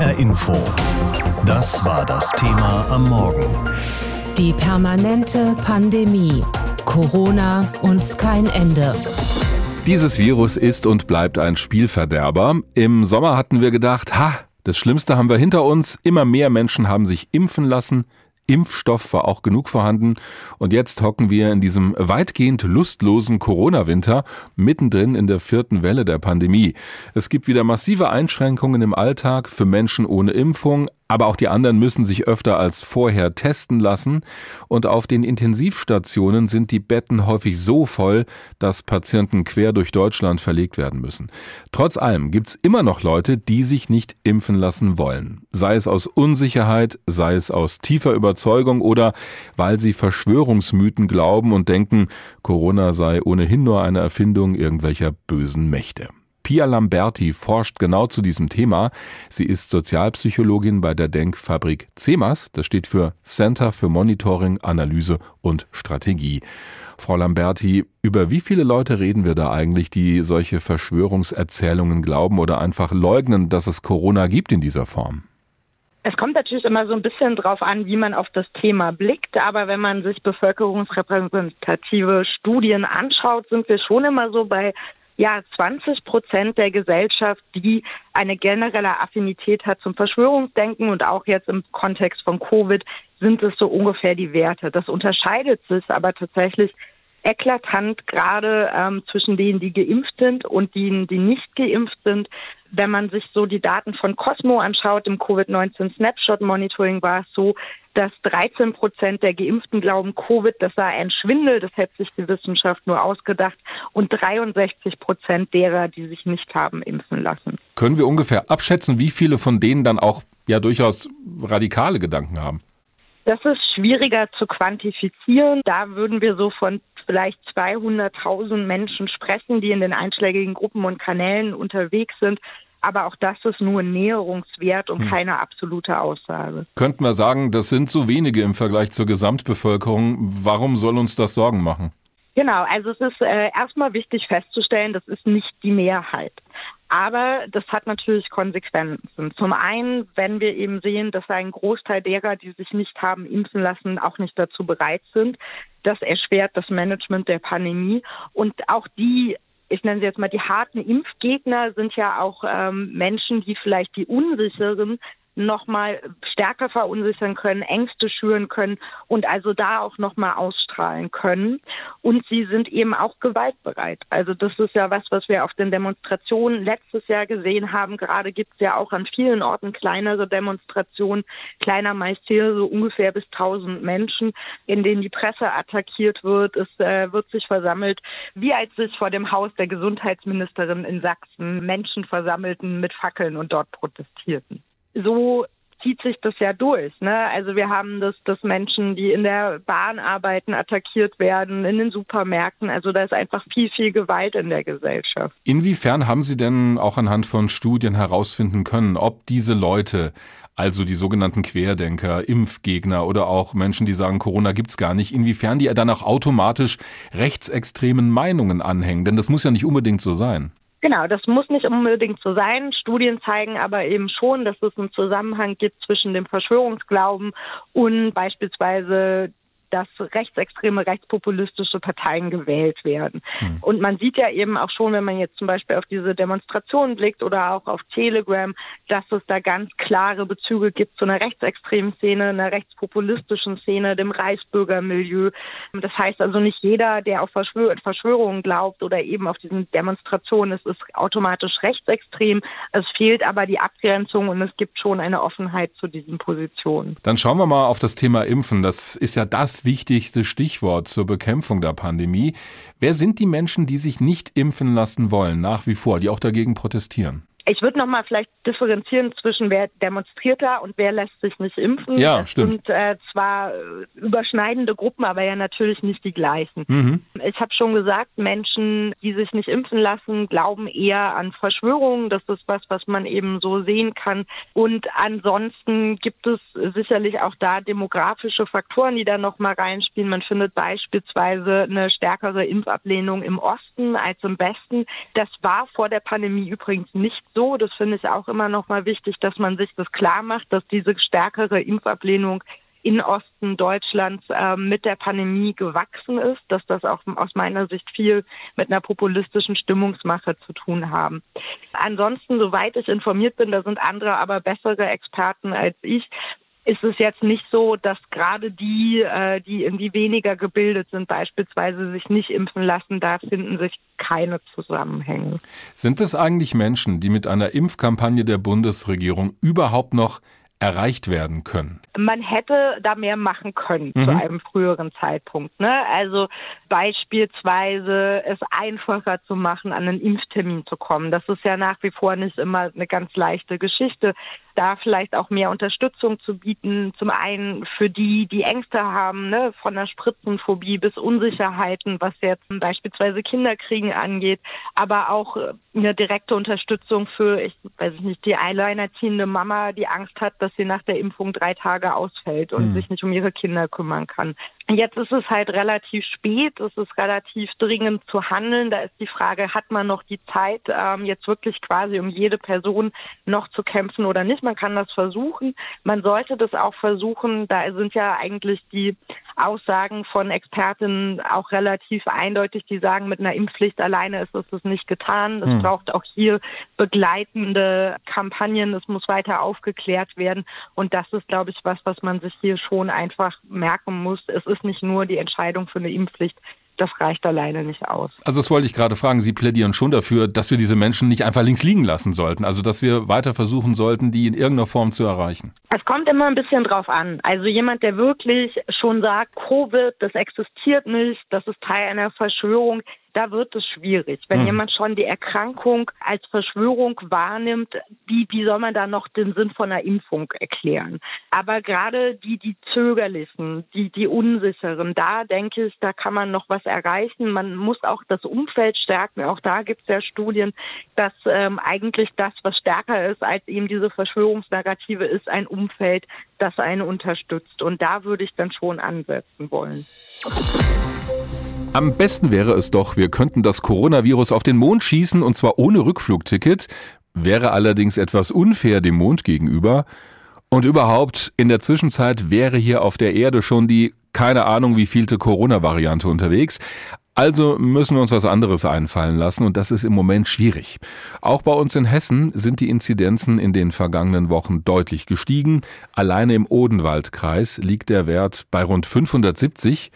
HR Info. Das war das Thema am Morgen. Die permanente Pandemie. Corona und kein Ende. Dieses Virus ist und bleibt ein Spielverderber. Im Sommer hatten wir gedacht, ha, das Schlimmste haben wir hinter uns. Immer mehr Menschen haben sich impfen lassen. Impfstoff war auch genug vorhanden. Und jetzt hocken wir in diesem weitgehend lustlosen Corona-Winter mittendrin in der vierten Welle der Pandemie. Es gibt wieder massive Einschränkungen im Alltag für Menschen ohne Impfung, aber auch die anderen müssen sich öfter als vorher testen lassen. Und auf den Intensivstationen sind die Betten häufig so voll, dass Patienten quer durch Deutschland verlegt werden müssen. Trotz allem gibt's immer noch Leute, die sich nicht impfen lassen wollen. Sei es aus Unsicherheit, sei es aus tiefer Überzeugung oder weil sie Verschwörungsmythen glauben und denken, Corona sei ohnehin nur eine Erfindung irgendwelcher bösen Mächte. Pia Lamberti forscht genau zu diesem Thema. Sie ist Sozialpsychologin bei der Denkfabrik CEMAS. Das steht für Center für Monitoring, Analyse und Strategie. Frau Lamberti, über wie viele Leute reden wir da eigentlich, die solche Verschwörungserzählungen glauben oder einfach leugnen, dass es Corona gibt in dieser Form? Es kommt natürlich immer so ein bisschen drauf an, wie man auf das Thema blickt. Aber wenn man sich bevölkerungsrepräsentative Studien anschaut, sind wir schon immer so bei ja, 20 Prozent der Gesellschaft, die eine generelle Affinität hat zum Verschwörungsdenken und auch jetzt im Kontext von Covid sind es so ungefähr die Werte. Das unterscheidet sich aber tatsächlich eklatant gerade ähm, zwischen denen, die geimpft sind und denen, die nicht geimpft sind. Wenn man sich so die Daten von Cosmo anschaut, im Covid-19 Snapshot Monitoring war es so, dass 13 Prozent der Geimpften glauben, Covid, das sei ein Schwindel, das hätte sich die Wissenschaft nur ausgedacht und 63 Prozent derer, die sich nicht haben impfen lassen. Können wir ungefähr abschätzen, wie viele von denen dann auch ja durchaus radikale Gedanken haben? Das ist schwieriger zu quantifizieren. Da würden wir so von vielleicht 200.000 Menschen sprechen, die in den einschlägigen Gruppen und Kanälen unterwegs sind. Aber auch das ist nur Näherungswert und hm. keine absolute Aussage. Könnten wir sagen, das sind so wenige im Vergleich zur Gesamtbevölkerung. Warum soll uns das Sorgen machen? Genau, also es ist äh, erstmal wichtig festzustellen, das ist nicht die Mehrheit. Aber das hat natürlich Konsequenzen. Zum einen, wenn wir eben sehen, dass ein Großteil derer, die sich nicht haben impfen lassen, auch nicht dazu bereit sind. Das erschwert das Management der Pandemie. Und auch die ich nenne sie jetzt mal die harten Impfgegner, sind ja auch ähm, Menschen, die vielleicht die unsicheren nochmal stärker verunsichern können, Ängste schüren können und also da auch nochmal ausstrahlen können. Und sie sind eben auch gewaltbereit. Also das ist ja was, was wir auf den Demonstrationen letztes Jahr gesehen haben. Gerade gibt es ja auch an vielen Orten kleinere Demonstrationen, kleiner meist hier so ungefähr bis 1000 Menschen, in denen die Presse attackiert wird. Es äh, wird sich versammelt, wie als sich vor dem Haus der Gesundheitsministerin in Sachsen Menschen versammelten mit Fackeln und dort protestierten so zieht sich das ja durch. Ne? Also wir haben das, dass Menschen, die in der Bahn arbeiten, attackiert werden, in den Supermärkten. Also da ist einfach viel, viel Gewalt in der Gesellschaft. Inwiefern haben Sie denn auch anhand von Studien herausfinden können, ob diese Leute, also die sogenannten Querdenker, Impfgegner oder auch Menschen, die sagen, Corona gibt's gar nicht, inwiefern die dann auch automatisch rechtsextremen Meinungen anhängen? Denn das muss ja nicht unbedingt so sein. Genau, das muss nicht unbedingt so sein. Studien zeigen aber eben schon, dass es einen Zusammenhang gibt zwischen dem Verschwörungsglauben und beispielsweise dass rechtsextreme, rechtspopulistische Parteien gewählt werden. Hm. Und man sieht ja eben auch schon, wenn man jetzt zum Beispiel auf diese Demonstrationen blickt oder auch auf Telegram, dass es da ganz klare Bezüge gibt zu einer rechtsextremen Szene, einer rechtspopulistischen Szene, dem Reichsbürgermilieu. Das heißt also nicht jeder, der auf Verschwör Verschwörungen glaubt oder eben auf diesen Demonstrationen ist, ist automatisch rechtsextrem. Es fehlt aber die Abgrenzung und es gibt schon eine Offenheit zu diesen Positionen. Dann schauen wir mal auf das Thema Impfen. Das ist ja das wichtigste Stichwort zur Bekämpfung der Pandemie. Wer sind die Menschen, die sich nicht impfen lassen wollen, nach wie vor, die auch dagegen protestieren? Ich würde noch mal vielleicht differenzieren zwischen wer demonstriert da und wer lässt sich nicht impfen. Ja, stimmt. Und äh, zwar äh, überschneidende Gruppen, aber ja natürlich nicht die gleichen. Mhm. Ich habe schon gesagt, Menschen, die sich nicht impfen lassen, glauben eher an Verschwörungen. Das ist was, was man eben so sehen kann. Und ansonsten gibt es sicherlich auch da demografische Faktoren, die da noch mal reinspielen. Man findet beispielsweise eine stärkere Impfablehnung im Osten als im Westen. Das war vor der Pandemie übrigens nicht so das finde ich auch immer noch mal wichtig, dass man sich das klar macht, dass diese stärkere Impfablehnung in Osten Deutschlands äh, mit der Pandemie gewachsen ist, dass das auch aus meiner Sicht viel mit einer populistischen Stimmungsmache zu tun haben. Ansonsten, soweit ich informiert bin, da sind andere aber bessere Experten als ich, ist es jetzt nicht so, dass gerade die, äh, die irgendwie weniger gebildet sind, beispielsweise sich nicht impfen lassen, da finden sich keine Zusammenhänge. Sind es eigentlich Menschen, die mit einer Impfkampagne der Bundesregierung überhaupt noch erreicht werden können? Man hätte da mehr machen können mhm. zu einem früheren Zeitpunkt. Ne? Also beispielsweise es einfacher zu machen, an einen Impftermin zu kommen. Das ist ja nach wie vor nicht immer eine ganz leichte Geschichte. Da vielleicht auch mehr Unterstützung zu bieten. Zum einen für die, die Ängste haben, ne? von der Spritzenphobie bis Unsicherheiten, was jetzt beispielsweise Kinderkriegen angeht, aber auch äh, eine direkte Unterstützung für, ich weiß nicht, die alleinerziehende Mama, die Angst hat, dass dass sie nach der Impfung drei Tage ausfällt und mhm. sich nicht um ihre Kinder kümmern kann. Jetzt ist es halt relativ spät, es ist relativ dringend zu handeln. Da ist die Frage, hat man noch die Zeit, ähm, jetzt wirklich quasi um jede Person noch zu kämpfen oder nicht? Man kann das versuchen. Man sollte das auch versuchen. Da sind ja eigentlich die Aussagen von Expertinnen auch relativ eindeutig, die sagen, mit einer Impfpflicht alleine ist es nicht getan. Es mhm. braucht auch hier begleitende Kampagnen. Es muss weiter aufgeklärt werden. Und das ist, glaube ich, was, was man sich hier schon einfach merken muss. Es ist ist nicht nur die Entscheidung für eine Impfpflicht. Das reicht alleine nicht aus. Also das wollte ich gerade fragen. Sie plädieren schon dafür, dass wir diese Menschen nicht einfach links liegen lassen sollten. Also dass wir weiter versuchen sollten, die in irgendeiner Form zu erreichen. Es kommt immer ein bisschen drauf an. Also jemand, der wirklich schon sagt, Covid, das existiert nicht, das ist Teil einer Verschwörung, da wird es schwierig. Wenn mhm. jemand schon die Erkrankung als Verschwörung wahrnimmt, wie, wie soll man da noch den Sinn von einer Impfung erklären? Aber gerade die, die Zögerlichen, die, die Unsicheren, da denke ich, da kann man noch was erreichen. Man muss auch das Umfeld stärken. Auch da gibt es ja Studien, dass ähm, eigentlich das, was stärker ist als eben diese Verschwörungsnarrative, ist ein Umfeld, das einen unterstützt. Und da würde ich dann schon ansetzen wollen. Am besten wäre es doch, wir könnten das Coronavirus auf den Mond schießen und zwar ohne Rückflugticket, wäre allerdings etwas unfair dem Mond gegenüber. Und überhaupt, in der Zwischenzeit wäre hier auf der Erde schon die keine Ahnung wie vielte Corona-Variante unterwegs. Also müssen wir uns was anderes einfallen lassen und das ist im Moment schwierig. Auch bei uns in Hessen sind die Inzidenzen in den vergangenen Wochen deutlich gestiegen. Alleine im Odenwaldkreis liegt der Wert bei rund 570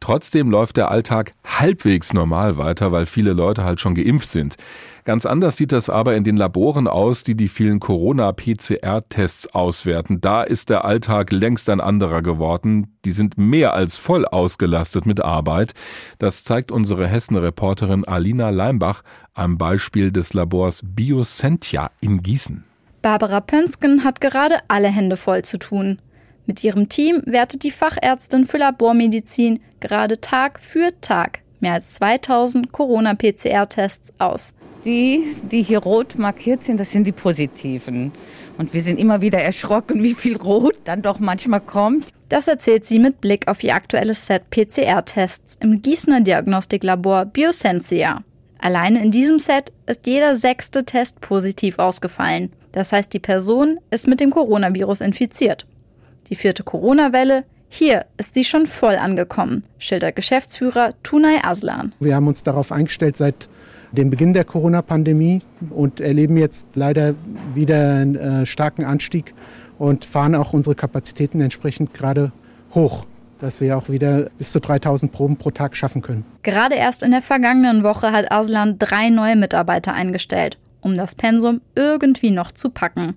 Trotzdem läuft der Alltag halbwegs normal weiter, weil viele Leute halt schon geimpft sind. Ganz anders sieht das aber in den Laboren aus, die die vielen Corona-PCR-Tests auswerten. Da ist der Alltag längst ein anderer geworden. Die sind mehr als voll ausgelastet mit Arbeit. Das zeigt unsere Hessen-Reporterin Alina Leimbach am Beispiel des Labors Biosentia in Gießen. Barbara Pönsken hat gerade alle Hände voll zu tun. Mit ihrem Team wertet die Fachärztin für Labormedizin gerade Tag für Tag mehr als 2000 Corona-PCR-Tests aus. Die, die hier rot markiert sind, das sind die positiven. Und wir sind immer wieder erschrocken, wie viel Rot dann doch manchmal kommt. Das erzählt sie mit Blick auf ihr aktuelles Set PCR-Tests im Gießener Diagnostiklabor Biosensia. Alleine in diesem Set ist jeder sechste Test positiv ausgefallen. Das heißt, die Person ist mit dem Coronavirus infiziert. Die vierte Corona-Welle, hier ist sie schon voll angekommen, schildert Geschäftsführer Tunay Aslan. Wir haben uns darauf eingestellt seit dem Beginn der Corona-Pandemie und erleben jetzt leider wieder einen äh, starken Anstieg und fahren auch unsere Kapazitäten entsprechend gerade hoch dass wir auch wieder bis zu 3000 Proben pro Tag schaffen können. Gerade erst in der vergangenen Woche hat Aslan drei neue Mitarbeiter eingestellt, um das Pensum irgendwie noch zu packen.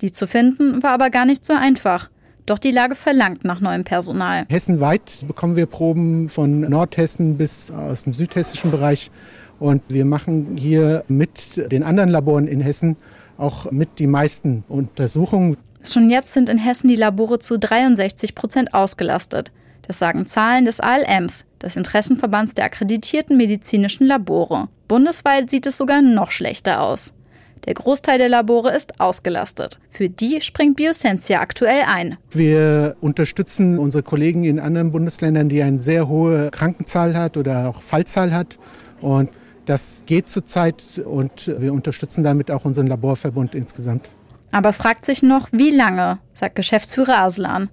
Die zu finden war aber gar nicht so einfach. Doch die Lage verlangt nach neuem Personal. Hessenweit bekommen wir Proben von Nordhessen bis aus dem südhessischen Bereich. Und wir machen hier mit den anderen Laboren in Hessen auch mit die meisten Untersuchungen. Schon jetzt sind in Hessen die Labore zu 63 Prozent ausgelastet. Das sagen Zahlen des ALMs, des Interessenverbands der akkreditierten medizinischen Labore. Bundesweit sieht es sogar noch schlechter aus. Der Großteil der Labore ist ausgelastet. Für die springt Biosensia aktuell ein. Wir unterstützen unsere Kollegen in anderen Bundesländern, die eine sehr hohe Krankenzahl hat oder auch Fallzahl hat. Und Das geht zurzeit und wir unterstützen damit auch unseren Laborverbund insgesamt. Aber fragt sich noch, wie lange, sagt Geschäftsführer Aslan.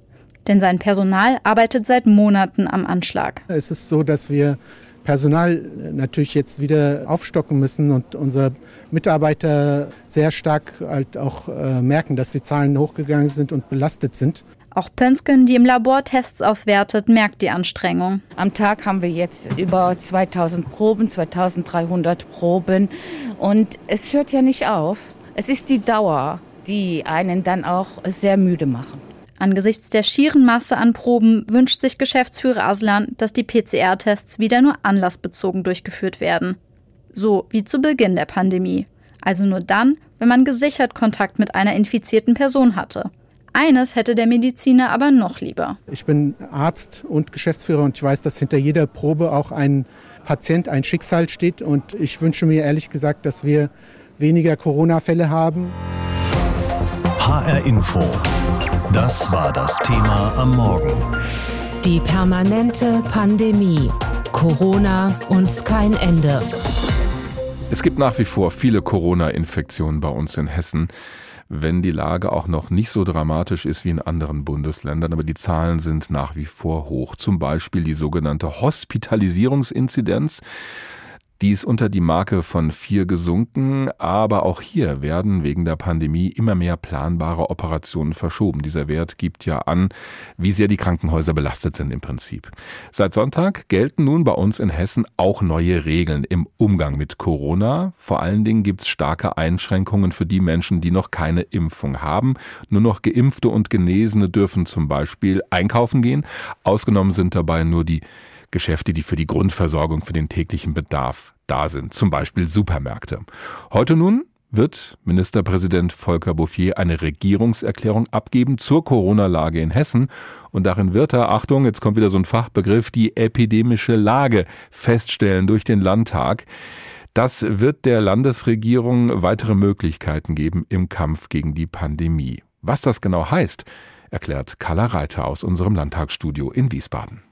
Denn sein Personal arbeitet seit Monaten am Anschlag. Es ist so, dass wir Personal natürlich jetzt wieder aufstocken müssen und unsere Mitarbeiter sehr stark halt auch äh, merken, dass die Zahlen hochgegangen sind und belastet sind. Auch Pönsken, die im Labor Tests auswertet, merkt die Anstrengung. Am Tag haben wir jetzt über 2000 Proben, 2300 Proben und es hört ja nicht auf. Es ist die Dauer, die einen dann auch sehr müde machen. Angesichts der schieren Masse an Proben wünscht sich Geschäftsführer Aslan, dass die PCR-Tests wieder nur anlassbezogen durchgeführt werden. So wie zu Beginn der Pandemie. Also nur dann, wenn man gesichert Kontakt mit einer infizierten Person hatte. Eines hätte der Mediziner aber noch lieber. Ich bin Arzt und Geschäftsführer und ich weiß, dass hinter jeder Probe auch ein Patient, ein Schicksal steht. Und ich wünsche mir ehrlich gesagt, dass wir weniger Corona-Fälle haben. HR Info. Das war das Thema am Morgen. Die permanente Pandemie. Corona und kein Ende. Es gibt nach wie vor viele Corona-Infektionen bei uns in Hessen wenn die Lage auch noch nicht so dramatisch ist wie in anderen Bundesländern, aber die Zahlen sind nach wie vor hoch. Zum Beispiel die sogenannte Hospitalisierungsinzidenz. Die ist unter die Marke von vier gesunken, aber auch hier werden wegen der Pandemie immer mehr planbare Operationen verschoben. Dieser Wert gibt ja an, wie sehr die Krankenhäuser belastet sind im Prinzip. Seit Sonntag gelten nun bei uns in Hessen auch neue Regeln im Umgang mit Corona. Vor allen Dingen gibt es starke Einschränkungen für die Menschen, die noch keine Impfung haben. Nur noch Geimpfte und Genesene dürfen zum Beispiel einkaufen gehen. Ausgenommen sind dabei nur die Geschäfte, die für die Grundversorgung, für den täglichen Bedarf da sind, zum Beispiel Supermärkte. Heute nun wird Ministerpräsident Volker Bouffier eine Regierungserklärung abgeben zur Corona-Lage in Hessen. Und darin wird er, Achtung, jetzt kommt wieder so ein Fachbegriff, die epidemische Lage feststellen durch den Landtag. Das wird der Landesregierung weitere Möglichkeiten geben im Kampf gegen die Pandemie. Was das genau heißt, erklärt Carla Reiter aus unserem Landtagsstudio in Wiesbaden.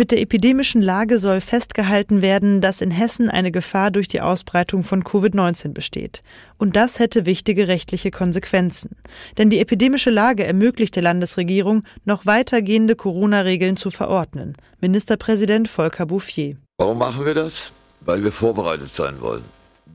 Mit der epidemischen Lage soll festgehalten werden, dass in Hessen eine Gefahr durch die Ausbreitung von Covid-19 besteht. Und das hätte wichtige rechtliche Konsequenzen. Denn die epidemische Lage ermöglicht der Landesregierung, noch weitergehende Corona-Regeln zu verordnen. Ministerpräsident Volker Bouffier. Warum machen wir das? Weil wir vorbereitet sein wollen.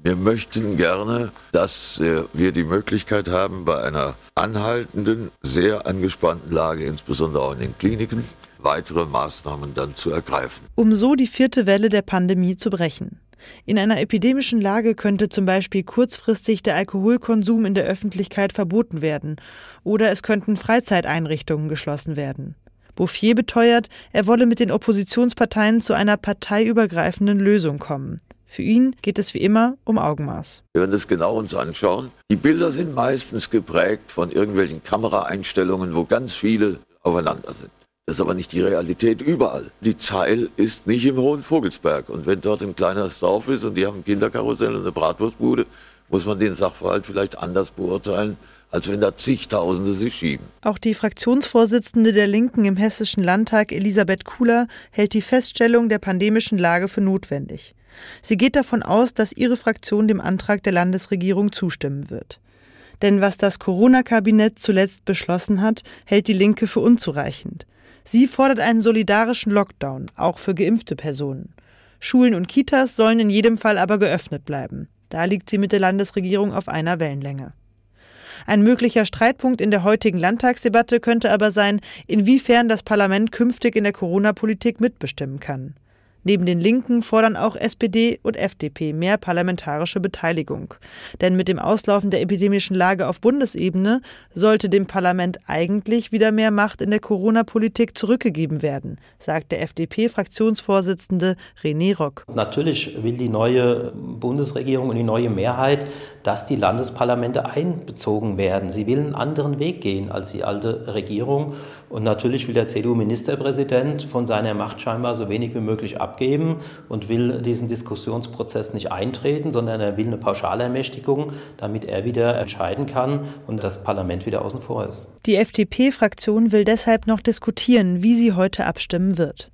Wir möchten gerne, dass wir die Möglichkeit haben, bei einer anhaltenden, sehr angespannten Lage, insbesondere auch in den Kliniken, weitere Maßnahmen dann zu ergreifen. Um so die vierte Welle der Pandemie zu brechen. In einer epidemischen Lage könnte zum Beispiel kurzfristig der Alkoholkonsum in der Öffentlichkeit verboten werden oder es könnten Freizeiteinrichtungen geschlossen werden. Bouffier beteuert, er wolle mit den Oppositionsparteien zu einer parteiübergreifenden Lösung kommen. Für ihn geht es wie immer um Augenmaß. Wir werden das genau uns anschauen. Die Bilder sind meistens geprägt von irgendwelchen Kameraeinstellungen, wo ganz viele aufeinander sind. Das ist aber nicht die Realität überall. Die Zeil ist nicht im Hohen Vogelsberg. Und wenn dort ein kleines Dorf ist und die haben ein Kinderkarussell und eine Bratwurstbude, muss man den Sachverhalt vielleicht anders beurteilen, als wenn da zigtausende sich schieben. Auch die Fraktionsvorsitzende der Linken im Hessischen Landtag, Elisabeth Kuhler, hält die Feststellung der pandemischen Lage für notwendig. Sie geht davon aus, dass ihre Fraktion dem Antrag der Landesregierung zustimmen wird. Denn was das Corona-Kabinett zuletzt beschlossen hat, hält die Linke für unzureichend. Sie fordert einen solidarischen Lockdown, auch für geimpfte Personen. Schulen und Kitas sollen in jedem Fall aber geöffnet bleiben. Da liegt sie mit der Landesregierung auf einer Wellenlänge. Ein möglicher Streitpunkt in der heutigen Landtagsdebatte könnte aber sein, inwiefern das Parlament künftig in der Corona-Politik mitbestimmen kann. Neben den Linken fordern auch SPD und FDP mehr parlamentarische Beteiligung. Denn mit dem Auslaufen der epidemischen Lage auf Bundesebene sollte dem Parlament eigentlich wieder mehr Macht in der Corona-Politik zurückgegeben werden, sagt der FDP-Fraktionsvorsitzende René Rock. Natürlich will die neue Bundesregierung und die neue Mehrheit, dass die Landesparlamente einbezogen werden. Sie will einen anderen Weg gehen als die alte Regierung. Und natürlich will der CDU-Ministerpräsident von seiner Macht scheinbar so wenig wie möglich ab abgeben und will diesen Diskussionsprozess nicht eintreten, sondern er will eine Pauschalermächtigung, damit er wieder entscheiden kann und das Parlament wieder außen vor ist. Die FDP-Fraktion will deshalb noch diskutieren, wie sie heute abstimmen wird.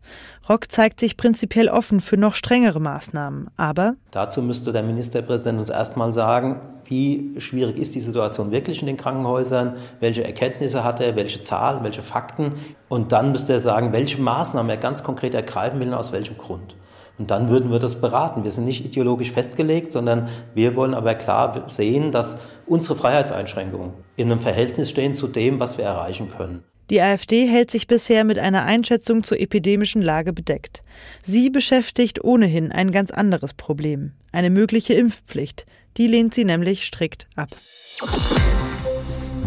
Rock zeigt sich prinzipiell offen für noch strengere Maßnahmen, aber dazu müsste der Ministerpräsident uns erstmal sagen, wie schwierig ist die Situation wirklich in den Krankenhäusern, welche Erkenntnisse hat er, welche Zahlen, welche Fakten und dann müsste er sagen, welche Maßnahmen er ganz konkret ergreifen will und aus welchem Grund. Und dann würden wir das beraten. Wir sind nicht ideologisch festgelegt, sondern wir wollen aber klar sehen, dass unsere Freiheitseinschränkungen in einem Verhältnis stehen zu dem, was wir erreichen können. Die AfD hält sich bisher mit einer Einschätzung zur epidemischen Lage bedeckt. Sie beschäftigt ohnehin ein ganz anderes Problem, eine mögliche Impfpflicht. Die lehnt sie nämlich strikt ab.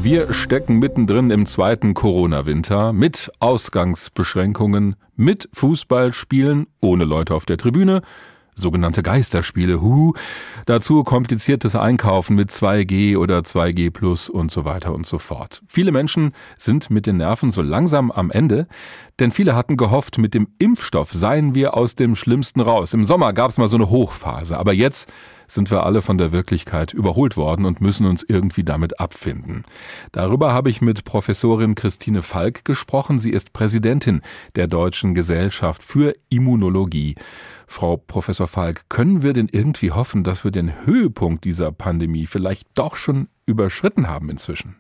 Wir stecken mittendrin im zweiten Corona-Winter mit Ausgangsbeschränkungen, mit Fußballspielen ohne Leute auf der Tribüne, sogenannte Geisterspiele, hu, dazu kompliziertes Einkaufen mit 2G oder 2G Plus und so weiter und so fort. Viele Menschen sind mit den Nerven so langsam am Ende, denn viele hatten gehofft, mit dem Impfstoff seien wir aus dem Schlimmsten raus. Im Sommer gab es mal so eine Hochphase, aber jetzt sind wir alle von der Wirklichkeit überholt worden und müssen uns irgendwie damit abfinden. Darüber habe ich mit Professorin Christine Falk gesprochen. Sie ist Präsidentin der Deutschen Gesellschaft für Immunologie. Frau Professor Falk, können wir denn irgendwie hoffen, dass wir den Höhepunkt dieser Pandemie vielleicht doch schon überschritten haben inzwischen?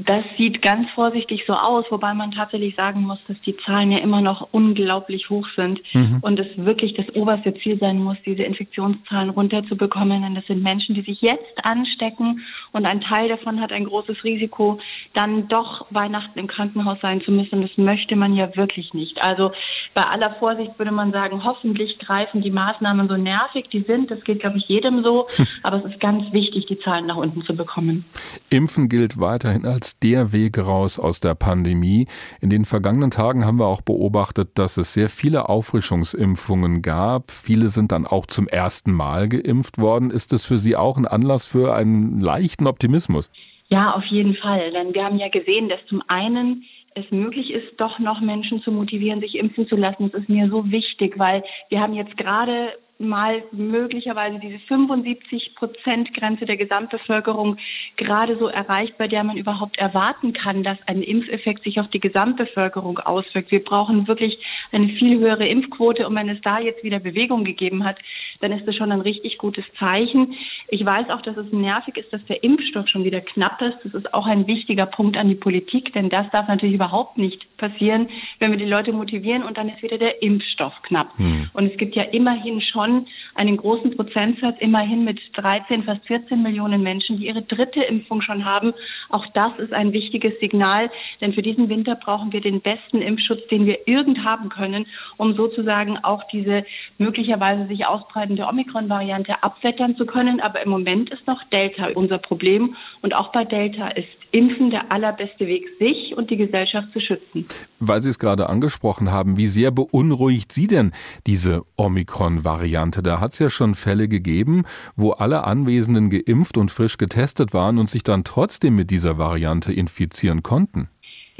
Das sieht ganz vorsichtig so aus, wobei man tatsächlich sagen muss, dass die Zahlen ja immer noch unglaublich hoch sind mhm. und es wirklich das oberste Ziel sein muss, diese Infektionszahlen runterzubekommen. Denn das sind Menschen, die sich jetzt anstecken und ein Teil davon hat ein großes Risiko, dann doch Weihnachten im Krankenhaus sein zu müssen. Das möchte man ja wirklich nicht. Also bei aller Vorsicht würde man sagen, hoffentlich greifen die Maßnahmen so nervig, die sind. Das geht, glaube ich, jedem so. Aber es ist ganz wichtig, die Zahlen nach unten zu bekommen. Impfen gilt weiterhin als als der Weg raus aus der Pandemie. In den vergangenen Tagen haben wir auch beobachtet, dass es sehr viele Auffrischungsimpfungen gab. Viele sind dann auch zum ersten Mal geimpft worden. Ist das für Sie auch ein Anlass für einen leichten Optimismus? Ja, auf jeden Fall. Denn wir haben ja gesehen, dass zum einen es möglich ist, doch noch Menschen zu motivieren, sich impfen zu lassen. Das ist mir so wichtig, weil wir haben jetzt gerade mal möglicherweise diese 75 Prozent Grenze der Gesamtbevölkerung gerade so erreicht, bei der man überhaupt erwarten kann, dass ein Impfeffekt sich auf die Gesamtbevölkerung auswirkt. Wir brauchen wirklich eine viel höhere Impfquote und wenn es da jetzt wieder Bewegung gegeben hat, dann ist das schon ein richtig gutes Zeichen. Ich weiß auch, dass es nervig ist, dass der Impfstoff schon wieder knapp ist. Das ist auch ein wichtiger Punkt an die Politik, denn das darf natürlich überhaupt nicht passieren, wenn wir die Leute motivieren und dann ist wieder der Impfstoff knapp. Hm. Und es gibt ja immerhin schon schon einen großen Prozentsatz, immerhin mit 13, fast 14 Millionen Menschen, die ihre dritte Impfung schon haben. Auch das ist ein wichtiges Signal, denn für diesen Winter brauchen wir den besten Impfschutz, den wir irgend haben können, um sozusagen auch diese möglicherweise sich ausbreitende Omikron-Variante abwettern zu können. Aber im Moment ist noch Delta unser Problem und auch bei Delta ist Impfen der allerbeste Weg, sich und die Gesellschaft zu schützen. Weil Sie es gerade angesprochen haben, wie sehr beunruhigt Sie denn diese Omikron-Variante? Da hat es ja schon Fälle gegeben, wo alle Anwesenden geimpft und frisch getestet waren und sich dann trotzdem mit dieser Variante infizieren konnten.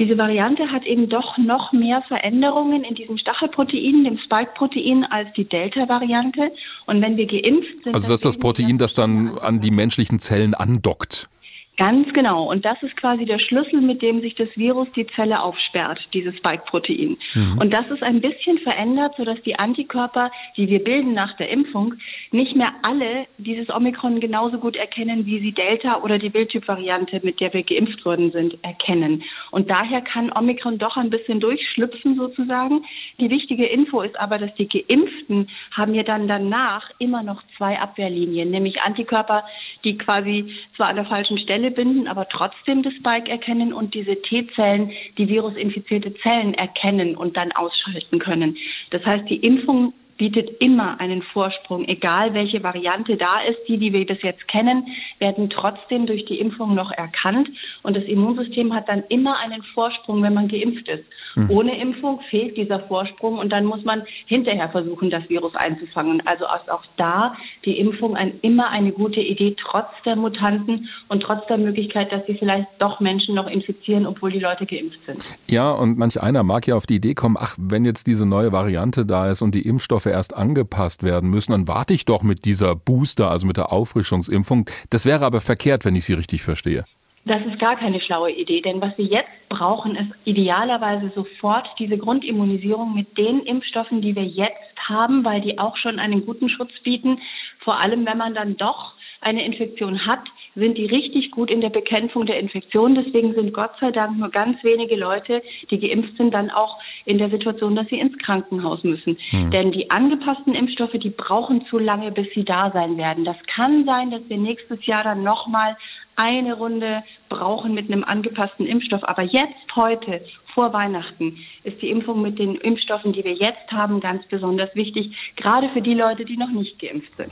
Diese Variante hat eben doch noch mehr Veränderungen in diesem Stachelprotein, dem Spike-Protein, als die Delta-Variante. Und wenn wir geimpft sind. Also das ist das Protein, das dann an die menschlichen Zellen andockt. Ganz genau. Und das ist quasi der Schlüssel, mit dem sich das Virus die Zelle aufsperrt, dieses Spike-Protein. Mhm. Und das ist ein bisschen verändert, sodass die Antikörper, die wir bilden nach der Impfung, nicht mehr alle dieses Omikron genauso gut erkennen, wie sie Delta oder die Wildtyp-Variante, mit der wir geimpft worden sind, erkennen. Und daher kann Omikron doch ein bisschen durchschlüpfen sozusagen. Die wichtige Info ist aber, dass die Geimpften haben ja dann danach immer noch zwei Abwehrlinien, nämlich Antikörper, die quasi zwar an der falschen Stelle binden, aber trotzdem das Spike erkennen und diese T-Zellen, die virusinfizierte Zellen erkennen und dann ausschalten können. Das heißt, die Impfung bietet immer einen Vorsprung, egal welche Variante da ist. Die, die wir bis jetzt kennen, werden trotzdem durch die Impfung noch erkannt. Und das Immunsystem hat dann immer einen Vorsprung, wenn man geimpft ist. Mhm. Ohne Impfung fehlt dieser Vorsprung und dann muss man hinterher versuchen, das Virus einzufangen. Also ist auch da die Impfung ein, immer eine gute Idee, trotz der Mutanten und trotz der Möglichkeit, dass sie vielleicht doch Menschen noch infizieren, obwohl die Leute geimpft sind. Ja, und manch einer mag ja auf die Idee kommen, ach, wenn jetzt diese neue Variante da ist und die Impfstoffe erst angepasst werden müssen, dann warte ich doch mit dieser Booster, also mit der Auffrischungsimpfung. Das wäre aber verkehrt, wenn ich Sie richtig verstehe. Das ist gar keine schlaue Idee, denn was wir jetzt brauchen, ist idealerweise sofort diese Grundimmunisierung mit den Impfstoffen, die wir jetzt haben, weil die auch schon einen guten Schutz bieten. Vor allem, wenn man dann doch eine Infektion hat, sind die richtig gut in der Bekämpfung der Infektion. Deswegen sind Gott sei Dank nur ganz wenige Leute, die geimpft sind, dann auch in der Situation, dass sie ins Krankenhaus müssen. Hm. Denn die angepassten Impfstoffe, die brauchen zu lange, bis sie da sein werden. Das kann sein, dass wir nächstes Jahr dann nochmal eine Runde brauchen mit einem angepassten Impfstoff. Aber jetzt, heute, vor Weihnachten, ist die Impfung mit den Impfstoffen, die wir jetzt haben, ganz besonders wichtig, gerade für die Leute, die noch nicht geimpft sind.